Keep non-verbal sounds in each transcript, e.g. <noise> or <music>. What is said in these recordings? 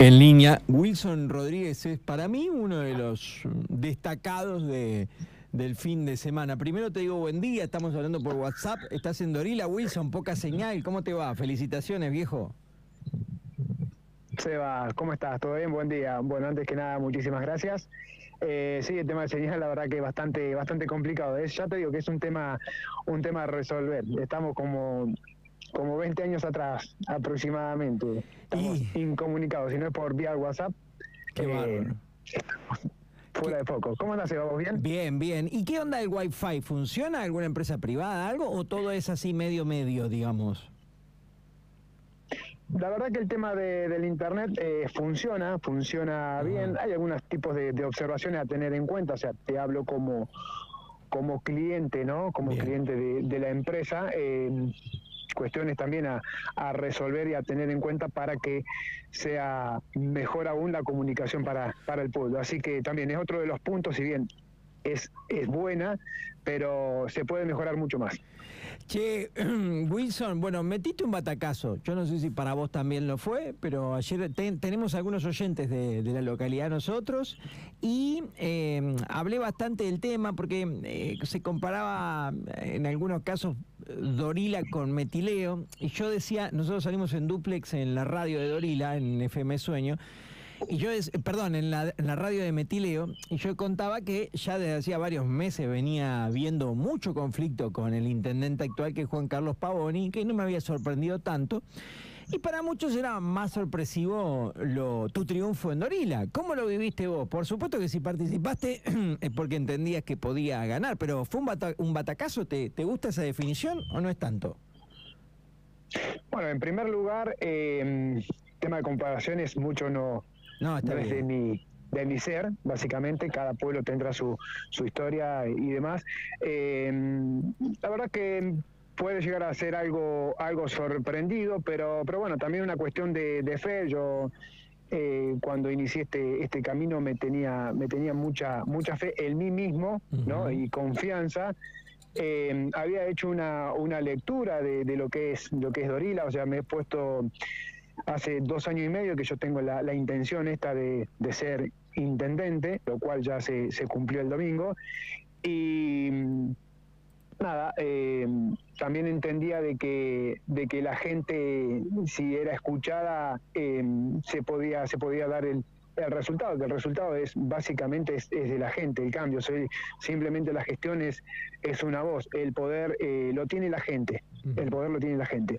En línea, Wilson Rodríguez es para mí uno de los destacados de, del fin de semana. Primero te digo buen día, estamos hablando por WhatsApp, estás en Dorila, Wilson, poca señal, ¿cómo te va? Felicitaciones, viejo. Seba, ¿cómo estás? ¿Todo bien? Buen día. Bueno, antes que nada, muchísimas gracias. Eh, sí, el tema de señal, la verdad que es bastante, bastante complicado. Es, ya te digo que es un tema, un tema a resolver. Estamos como como 20 años atrás aproximadamente. Estamos incomunicados, si no es por vía WhatsApp. Qué eh, Fuera de foco. ¿Cómo andas, ¿Vamos bien? Bien, bien. ¿Y qué onda el Wi-Fi? ¿Funciona alguna empresa privada, algo? ¿O todo es así medio medio, digamos? La verdad que el tema del Internet eh, funciona, funciona bien. Hay algunos tipos de, observaciones a tener en cuenta. O sea, te hablo como, como cliente, ¿no? Como cliente de, la empresa. Eh, cuestiones también a, resolver y a tener en cuenta para que sea mejor aún la comunicación para, para el pueblo. Así que también es otro de los puntos, si bien es, es buena, pero se puede mejorar mucho más. Che, <clears throat> Wilson, bueno, metiste un batacazo. Yo no sé si para vos también lo fue, pero ayer tenemos algunos oyentes de, la localidad nosotros y eh, hablé bastante del tema porque eh, se comparaba en algunos casos Dorila con Metileo y yo decía, nosotros salimos en duplex en la radio de Dorila, en FM Sueño, y yo, perdón, en la, radio de Metileo, y yo contaba que ya desde hacía varios meses venía viendo mucho conflicto con el intendente actual, que es Juan Carlos Pavoni, que no me había sorprendido tanto. Y para muchos era más sorpresivo lo, tu triunfo en Dorila. ¿Cómo lo viviste vos? Por supuesto que si participaste <clears throat> es porque entendías que podía ganar, pero ¿fue un, un batacazo? ¿Te, ¿Te gusta esa definición o no es tanto? Bueno, en primer lugar, eh, tema de comparaciones, mucho no, no, está de mi, de mi ser, básicamente, cada pueblo tendrá su, su historia y demás. Eh, la verdad que puede llegar a ser algo, algo sorprendido, pero, pero bueno, también una cuestión de, fe. Yo eh, cuando inicié este, este camino me tenía, me tenía mucha, mucha fe en mí mismo ¿no? y confianza. Eh, había hecho una, una lectura de, de, lo que es lo que es Dorila, o sea, me he puesto hace dos años y medio que yo tengo la, intención esta de, ser intendente, lo cual ya se, cumplió el domingo. Y nada, eh, también entendía de que, de que la gente, si era escuchada, eh, se, podía, se podía dar el, resultado, que el resultado es básicamente es, de la gente, el cambio, soy, simplemente la gestión es, una voz, el poder eh, lo tiene la gente, el poder lo tiene la gente.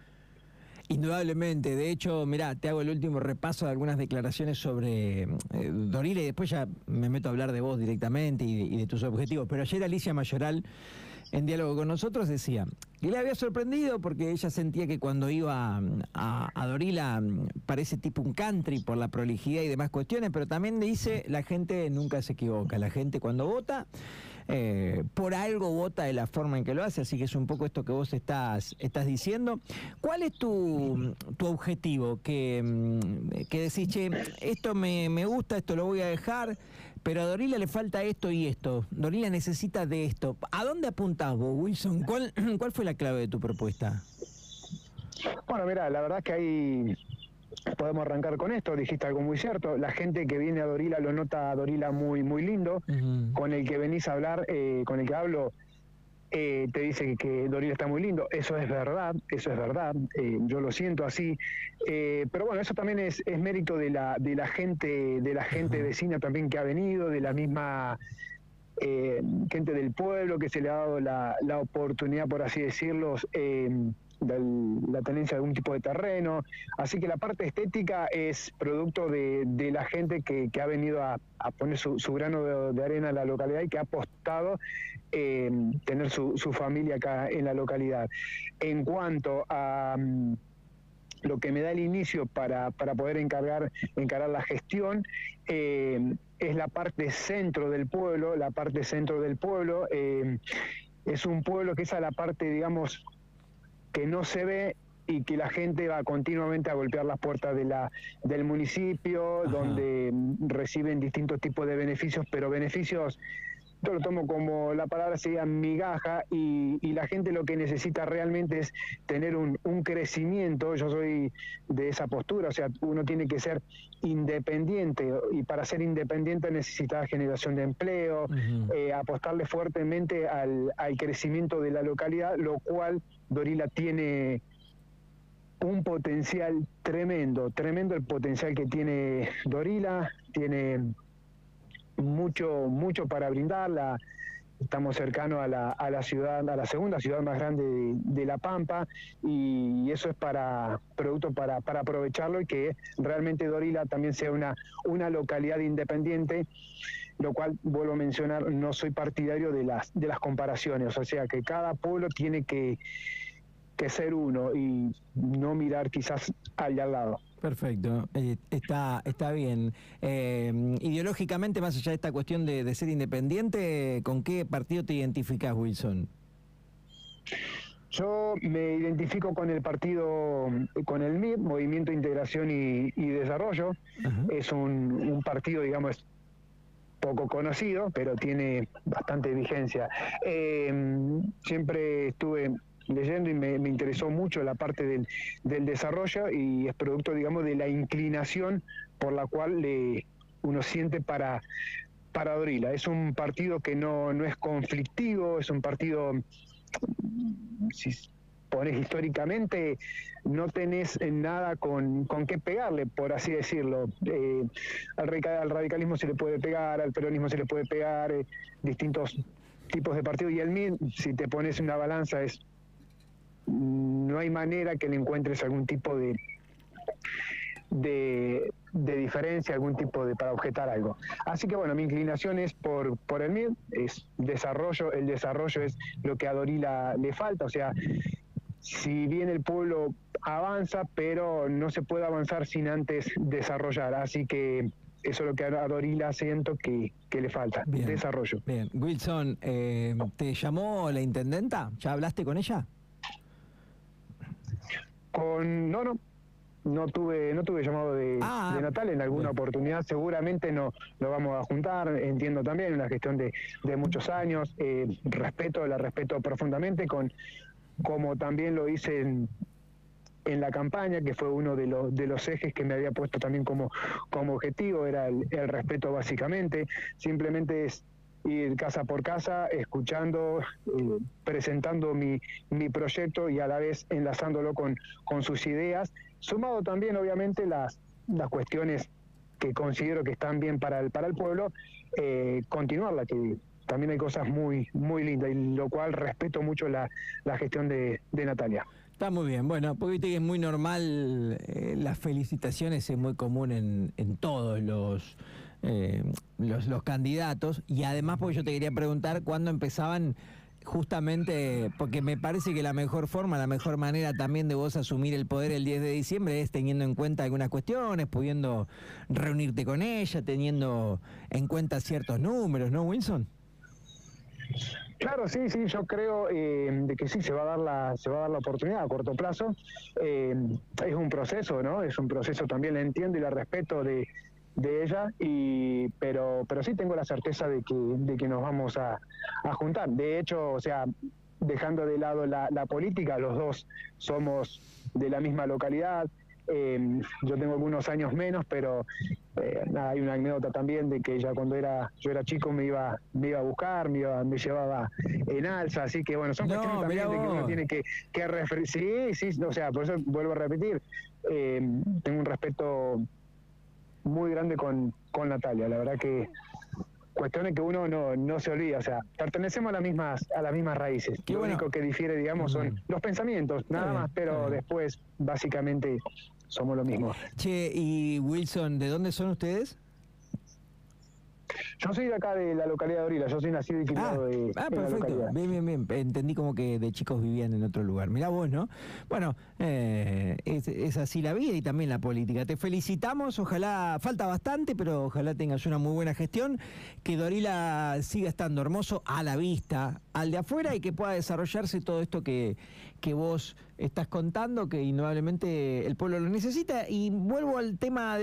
Indudablemente, de hecho, mira, te hago el último repaso de algunas declaraciones sobre eh, Dorila y después ya me meto a hablar de vos directamente y de, tus objetivos. Pero ayer Alicia Mayoral, en diálogo con nosotros, decía que le había sorprendido porque ella sentía que cuando iba a, a, Dorila parece tipo un country por la prolijidad y demás cuestiones, pero también dice la gente nunca se equivoca, la gente cuando vota eh, por algo vota de la forma en que lo hace, así que es un poco esto que vos estás, estás diciendo. ¿Cuál es tu, tu objetivo? Que, mm, que decís, che, esto me, me gusta, esto lo voy a dejar, pero a Dorila le falta esto y esto. Dorila necesita de esto. ¿A dónde apuntás vos, Wilson? ¿Cuál, <clears throat> cuál fue la clave de tu propuesta? Bueno, mira, la verdad que hay podemos arrancar con esto, dijiste algo muy cierto, la gente que viene a Dorila lo nota a Dorila muy, muy lindo, con el que venís a hablar, eh, con el que hablo, eh, te dice que, Dorila está muy lindo, eso es verdad, eso es verdad, eh, yo lo siento así, pero bueno, eso también es, es, mérito de la, de la gente, de la gente vecina también que ha venido, de la misma gente del pueblo que se le ha dado la, la oportunidad, por así decirlo, la tenencia de algún tipo de terreno. Así que la parte estética es producto de, la gente que, ha venido a, poner su, grano de, arena en la localidad y que ha apostado en tener su, familia acá en la localidad. En cuanto a mm, lo que me da el inicio para, poder encargar, encarar la gestión, eh, es la parte centro del pueblo, la parte centro del pueblo. Eh, es un pueblo que es a la parte, digamos, que no se ve y que la gente va continuamente a golpear las puertas de la, del municipio, donde reciben distintos tipos de beneficios, pero beneficios yo lo tomo como la palabra sería migaja y, la gente lo que necesita realmente es tener un, crecimiento. Yo soy de esa postura, o sea, uno tiene que ser independiente y para ser independiente necesita generación de empleo, eh, apostarle fuertemente al, al crecimiento de la localidad, lo cual Dorila tiene un potencial tremendo, tremendo el potencial que tiene Dorila, tiene mucho, mucho para brindarla. Estamos cercanos a la, a la ciudad, a la segunda ciudad más grande de, La Pampa, y eso es para producto para, para aprovecharlo y que realmente Dorila también sea una, una localidad independiente lo cual vuelvo a mencionar, no soy partidario de las, de las comparaciones, o sea que cada pueblo tiene que, que ser uno y no mirar quizás allá al lado. Perfecto, eh, está, está bien. Eh, ideológicamente, más allá de esta cuestión de, ser independiente, ¿con qué partido te identificas, Wilson? Yo me identifico con el partido, con el MIP, Movimiento Integración y, Desarrollo. Es un, un, partido, digamos, poco conocido, pero tiene bastante vigencia. Eh, siempre estuve leyendo y me, interesó mucho la parte del, desarrollo y es producto, digamos, de la inclinación por la cual le, uno siente para, para Dorila. Es un partido que no, no es conflictivo, es un partido, si pones históricamente, no tenés nada con, con qué pegarle, por así decirlo. Eh, al, radicalismo se le puede pegar, al peronismo se le puede pegar, eh, distintos tipos de partidos. Y el MIR, si te pones una balanza, es no hay manera que le encuentres algún tipo de, de, diferencia, algún tipo de para objetar algo. Así que bueno, mi inclinación es por, por el MIR, es desarrollo, el desarrollo es lo que a Dorila le falta, o sea, si bien el pueblo avanza, pero no se puede avanzar sin antes desarrollar, así que eso es lo que a Dorila siento que, le falta, desarrollo. Bien, Wilson, eh, ¿te llamó la intendenta? ¿Ya hablaste con ella? Con no, no, no tuve no tuve llamado de, ah. Natal en alguna oportunidad seguramente no lo vamos a juntar entiendo también una gestión de, de muchos años eh, respeto la respeto profundamente con como también lo hice en, en la campaña, que fue uno de los, de los ejes que me había puesto también como, como objetivo, era el, el respeto básicamente, simplemente es ir casa por casa, escuchando, eh, presentando mi, mi, proyecto y a la vez enlazándolo con, con sus ideas, sumado también obviamente las, las cuestiones que considero que están bien para el, para el pueblo, eh, continuarla, que también hay cosas muy, muy lindas, y lo cual respeto mucho la, la gestión de, de Natalia. Está muy bien. Bueno, porque viste que es muy normal, eh, las felicitaciones es muy común en, en todos los eh, los, los candidatos. Y además, porque yo te quería preguntar cuándo empezaban justamente porque me parece que la mejor forma, la mejor manera también de vos asumir el poder el 10 de diciembre es teniendo en cuenta algunas cuestiones, pudiendo reunirte con ella, teniendo en cuenta ciertos números, ¿no, Wilson? Claro, sí, sí, yo creo eh, de que sí se va a dar la se va a dar la oportunidad a corto plazo. Eh, es un proceso, ¿no? Es un proceso también, la entiendo y la respeto de, de ella, y, pero, pero sí tengo la certeza de que, de que nos vamos a, juntar. De hecho, o sea, dejando de lado la, política, los dos somos de la misma localidad. Em, yo tengo algunos años menos, pero eh, hay una anécdota también de que ella cuando era yo era chico me iba me iba a buscar, me, iba, me llevaba en alza, así que bueno, son cuestiones también de que uno tiene que, que Sí, sí, o sea, por eso vuelvo a repetir, em, tengo un respeto muy grande con, con Natalia. La verdad que cuestiones que uno no, no se olvida, o sea, pertenecemos a las mismas, a las mismas raíces. Lo único que difiere, digamos, son los pensamientos, nada más, pero después básicamente somos lo mismo. Che, y Wilson, ¿de dónde son ustedes? Yo soy de acá de la localidad de Orila, yo soy nacido y criado ah, de, ah, perfecto. bien, bien, bien. Entendí como que de chicos vivían en otro lugar. Mirá vos, ¿no? Bueno, eh, es, así la vida y también la política. Te felicitamos, ojalá, falta bastante, pero ojalá tengas una muy buena gestión, que Dorila siga estando hermoso a la vista, al de afuera y que pueda desarrollarse todo esto que, que vos estás contando, que indudablemente el pueblo lo necesita. Y vuelvo al tema de